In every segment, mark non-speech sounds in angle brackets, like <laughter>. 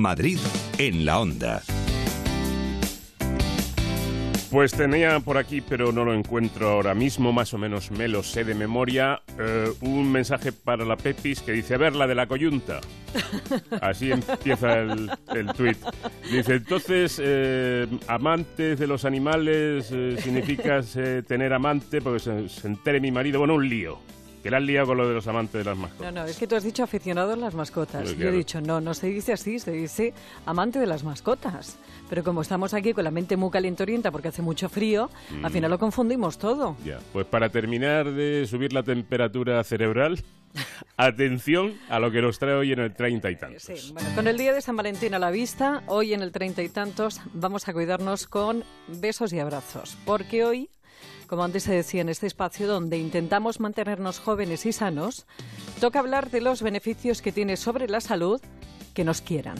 Madrid en la onda. Pues tenía por aquí, pero no lo encuentro ahora mismo, más o menos me lo sé de memoria, eh, un mensaje para la Pepis que dice, a ver, la de la coyunta. <laughs> Así empieza el, el tuit. Dice, entonces, eh, amantes de los animales eh, significa tener amante, porque se, se entere mi marido, bueno, un lío. Que la han liado con lo de los amantes de las mascotas. No, no, es que tú has dicho aficionado a las mascotas. Yo he claro. dicho, no, no se dice así, se dice amante de las mascotas. Pero como estamos aquí con la mente muy calientorienta porque hace mucho frío, al Mm. final lo confundimos todo. Ya, pues para terminar de subir la temperatura cerebral, <laughs> atención a lo que nos trae hoy en el treinta y tantos. Sí, bueno, con el día de San Valentín a la vista, hoy en el treinta y tantos vamos a cuidarnos con besos y abrazos. Porque hoy, como antes se decía en este espacio donde intentamos mantenernos jóvenes y sanos, toca hablar de los beneficios que tiene sobre la salud que nos quieran.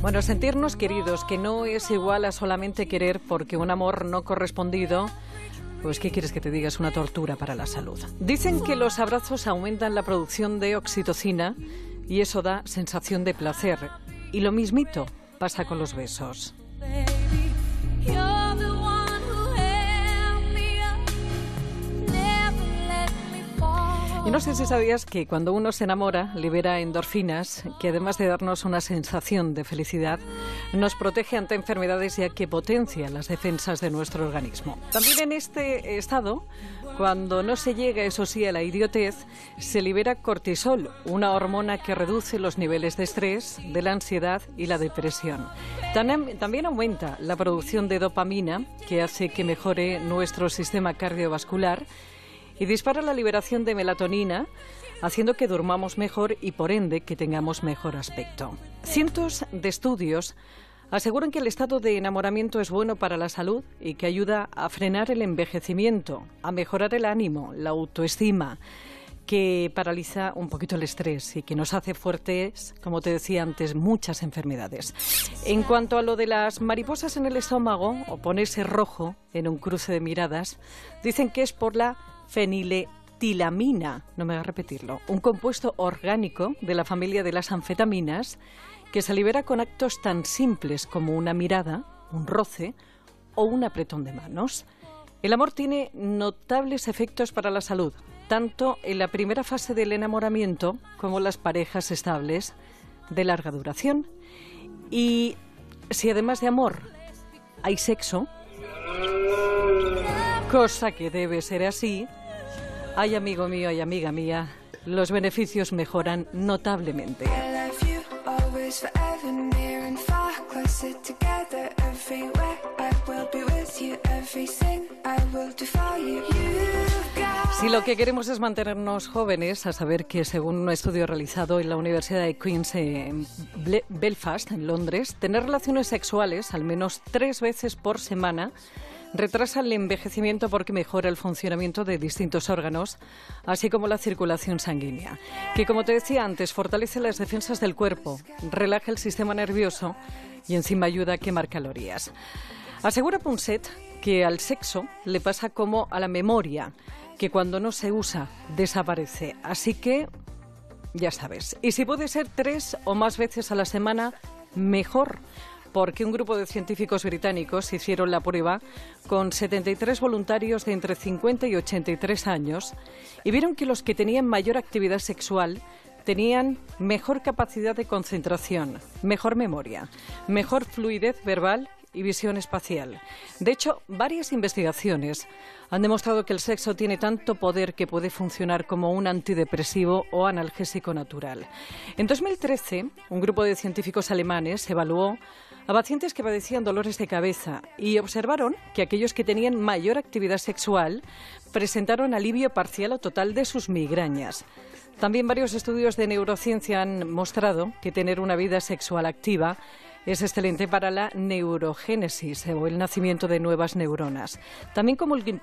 Bueno, sentirnos queridos, que no es igual a solamente querer porque un amor no correspondido, pues ¿qué quieres que te diga? Es una tortura para la salud. Dicen que los abrazos aumentan la producción de oxitocina y eso da sensación de placer. Y lo mismito pasa con los besos. Y no sé si sabías que cuando uno se enamora libera endorfinas, que además de darnos una sensación de felicidad, nos protege ante enfermedades ya que potencia las defensas de nuestro organismo. También en este estado, cuando no se llega, eso sí, a la idiotez, se libera cortisol, una hormona que reduce los niveles de estrés, de la ansiedad y la depresión. Tam- También aumenta la producción de dopamina, que hace que mejore nuestro sistema cardiovascular y dispara la liberación de melatonina, haciendo que durmamos mejor y por ende que tengamos mejor aspecto. Cientos de estudios aseguran que el estado de enamoramiento es bueno para la salud y que ayuda a frenar el envejecimiento, a mejorar el ánimo, la autoestima, que paraliza un poquito el estrés y que nos hace fuertes, como te decía antes, muchas enfermedades. En cuanto a lo de las mariposas en el estómago o ponerse rojo en un cruce de miradas, dicen que es por la feniletilamina, no me voy a repetirlo, un compuesto orgánico de la familia de las anfetaminas que se libera con actos tan simples como una mirada, un roce o un apretón de manos. El amor tiene notables efectos para la salud, tanto en la primera fase del enamoramiento como las parejas estables de larga duración. Y si además de amor hay sexo, cosa que debe ser así, ay amigo mío y amiga mía, los beneficios mejoran notablemente. Si lo que queremos es mantenernos jóvenes, a saber que según un estudio realizado en la Universidad de Queen's en Belfast, en Londres, tener relaciones sexuales al menos tres veces por semana retrasa el envejecimiento porque mejora el funcionamiento de distintos órganos, así como la circulación sanguínea, que como te decía antes, fortalece las defensas del cuerpo, relaja el sistema nervioso y encima ayuda a quemar calorías. Asegura Punset que al sexo le pasa como a la memoria, que cuando no se usa desaparece. Así que, ya sabes, y si puede ser tres o más veces a la semana, mejor. Porque un grupo de científicos británicos hicieron la prueba con 73 voluntarios de entre 50 y 83 años y vieron que los que tenían mayor actividad sexual tenían mejor capacidad de concentración, mejor memoria, mejor fluidez verbal y visión espacial. De hecho, varias investigaciones han demostrado que el sexo tiene tanto poder que puede funcionar como un antidepresivo o analgésico natural. En 2013, un grupo de científicos alemanes evaluó a pacientes que padecían dolores de cabeza y observaron que aquellos que tenían mayor actividad sexual presentaron alivio parcial o total de sus migrañas. También varios estudios de neurociencia han mostrado que tener una vida sexual activa Es excelente para la neurogénesis o el nacimiento de nuevas neuronas. También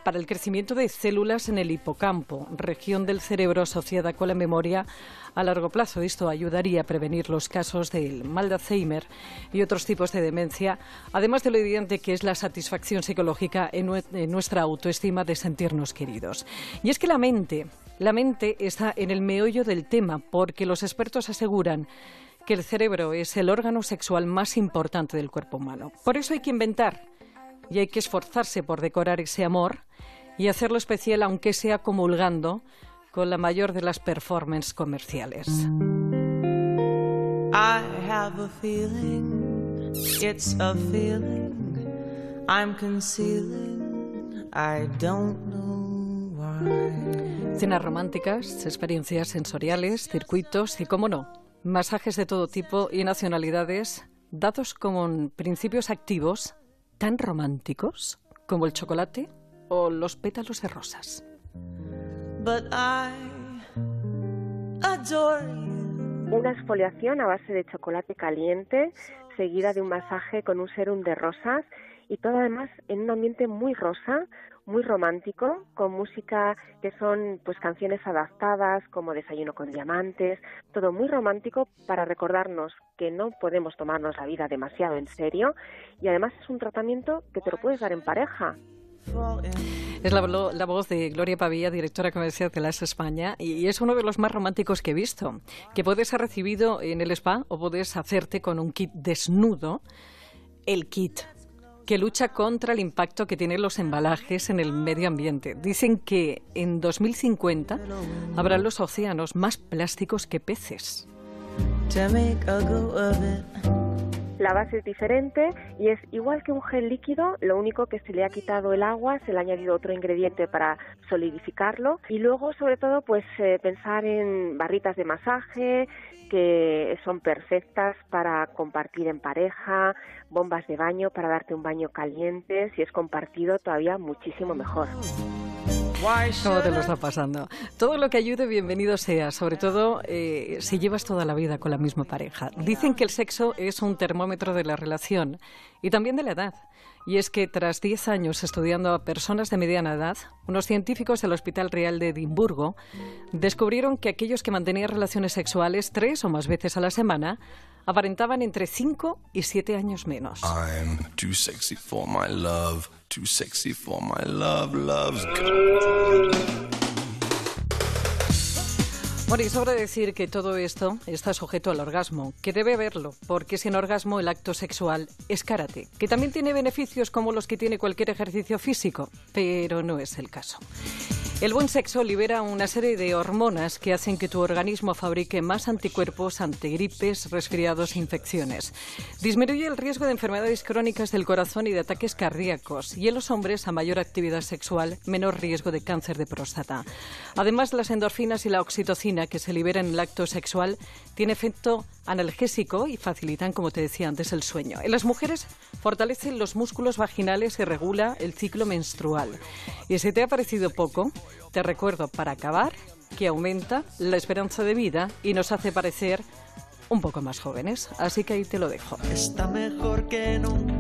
para el crecimiento de células en el hipocampo, región del cerebro asociada con la memoria a largo plazo. Esto ayudaría a prevenir los casos del mal de Alzheimer y otros tipos de demencia, además de lo evidente que es la satisfacción psicológica en nuestra autoestima de sentirnos queridos. Y es que la mente, la mente está en el meollo del tema, porque los expertos aseguran que el cerebro es el órgano sexual más importante del cuerpo humano. Por eso hay que inventar y hay que esforzarse por decorar ese amor y hacerlo especial, aunque sea comulgando con la mayor de las performances comerciales. I have a feeling, it's a feeling I'm concealing. I don't know why. Cenas románticas, experiencias sensoriales, circuitos y, cómo no, masajes de todo tipo y nacionalidades dados con principios activos tan románticos como el chocolate o los pétalos de rosas. But I adore you. Una exfoliación a base de chocolate caliente, seguida de un masaje con un serum de rosas y todo además en un ambiente muy rosa, muy romántico, con música que son pues canciones adaptadas como Desayuno con diamantes, todo muy romántico para recordarnos que no podemos tomarnos la vida demasiado en serio y además es un tratamiento que te lo puedes dar en pareja. Es la, la voz de Gloria Pavía, directora comercial de las España, y es uno de los más románticos que he visto, que puedes ser recibido en el spa o puedes hacerte con un kit desnudo, el kit que lucha contra el impacto que tienen los embalajes en el medio ambiente. Dicen que en 2050 habrá los océanos más plásticos que peces. La base es diferente y es igual que un gel líquido, lo único que se le ha quitado el agua, se le ha añadido otro ingrediente para solidificarlo y luego sobre todo pues eh, pensar en barritas de masaje que son perfectas para compartir en pareja, bombas de baño para darte un baño caliente, si es compartido todavía muchísimo mejor. ¿Cómo te lo está pasando? Todo lo que ayude, bienvenido sea, sobre todo eh, si llevas toda la vida con la misma pareja. Dicen que el sexo es un termómetro de la relación y también de la edad. Y es que tras 10 años estudiando a personas de mediana edad, unos científicos del Hospital Real de Edimburgo descubrieron que aquellos que mantenían relaciones sexuales tres o más veces a la semana aparentaban entre 5 y 7 años menos. I'm too sexy for my love, too sexy for my love, love's. Bueno, y sobra decir que todo esto está sujeto al orgasmo, que debe haberlo, porque sin orgasmo el acto sexual es karate, que también tiene beneficios como los que tiene cualquier ejercicio físico, pero no es el caso. El buen sexo libera una serie de hormonas que hacen que tu organismo fabrique más anticuerpos ante gripes, resfriados e infecciones. Disminuye el riesgo de enfermedades crónicas del corazón y de ataques cardíacos. Y en los hombres, a mayor actividad sexual, menor riesgo de cáncer de próstata. Además, las endorfinas y la oxitocina que se liberan en el acto sexual tiene efecto analgésico y facilitan, como te decía antes, el sueño. En las mujeres fortalecen los músculos vaginales y regula el ciclo menstrual. Y si te ha parecido poco, te recuerdo para acabar que aumenta la esperanza de vida y nos hace parecer un poco más jóvenes. Así que ahí te lo dejo. está mejor que nunca?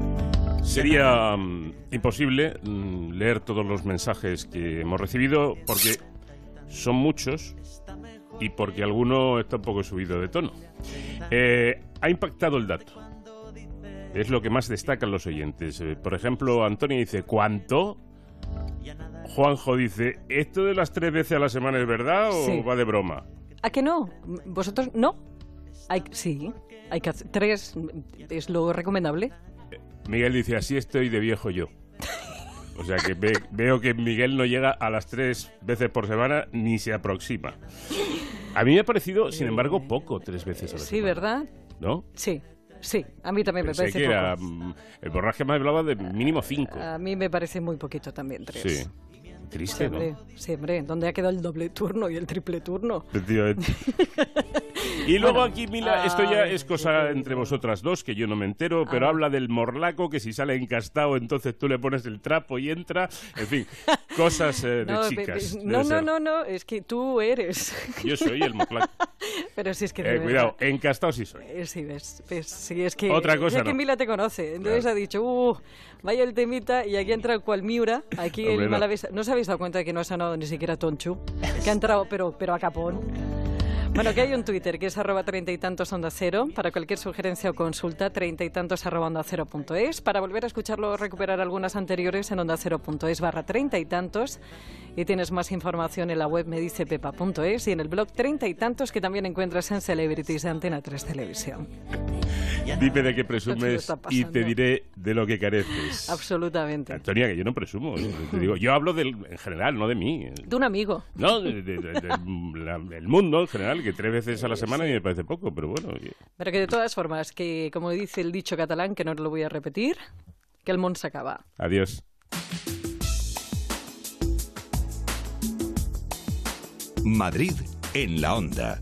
Sería mm, imposible mm, leer todos los mensajes que hemos recibido porque son muchos y porque alguno está un poco subido de tono. Eh, ha impactado el dato. Es lo que más destacan los oyentes. Eh, por ejemplo, Antonio dice, ¿cuánto? Juanjo dice, ¿esto de las tres veces a la semana es verdad o Sí. va de broma? ¿A que no? ¿Vosotros no? Hay, sí, hay que hacer tres, es lo recomendable. Miguel dice, así estoy de viejo yo. O sea que ve- veo que Miguel no llega a las tres veces por semana ni se aproxima. A mí me ha parecido, sin embargo, poco tres veces a la Sí, semana. ¿verdad? ¿No? Sí, sí, a mí también me Pensé parece que poco. era... mm, El borraje me hablaba de mínimo cinco. A mí me parece muy poquito también, tres. Sí. Triste, ¿no? Siempre, siempre. ¿Dónde ha quedado el doble turno y el triple turno? Efectivamente. <laughs> Y luego Bueno, aquí, Mila, esto ya es cosa entre vosotras dos, que yo no me entero, pero Ah. habla del morlaco, que si sale encastado, entonces tú le pones el trapo y entra. En fin, cosas eh, de <laughs> No, chicas. no, no, no, no, es que tú eres. <laughs> Yo soy el morlaco. <laughs> Pero si es que... Eh, cuidado, encastado sí soy. eh, sí, ves, ves, sí, es que... Otra cosa que. Mila te conoce, entonces Claro. ha dicho, uh, vaya el temita, y aquí ha entrado cual Miura, aquí el no. Malavista. ¿No os habéis dado cuenta de que no ha sonado ni siquiera Tonchu? Que ha entrado, pero, pero a capón. Bueno, que hay un Twitter que es arroba treinta y tantos onda cero. Para cualquier sugerencia o consulta, treinta y tantos arroba onda cero punto es. Para volver a escucharlo o recuperar algunas anteriores en onda cero punto es barra treinta y tantos. Y tienes más información en la web medicepepa.es y en el blog treinta y tantos que también encuentras en Celebrities de Antena 3 Televisión. Dime de qué presumes y te diré de lo que careces. Absolutamente. Antonia, que yo no presumo. <laughs> Te digo, yo hablo del, en general, no de mí. De un amigo. No, de- de- de- de- la- el mundo en general, que tres veces a la semana y me parece poco, pero bueno. oye. Pero que de todas formas, que como dice el dicho catalán, que no lo voy a repetir, que el mundo se acaba. Adiós. Madrid en la onda.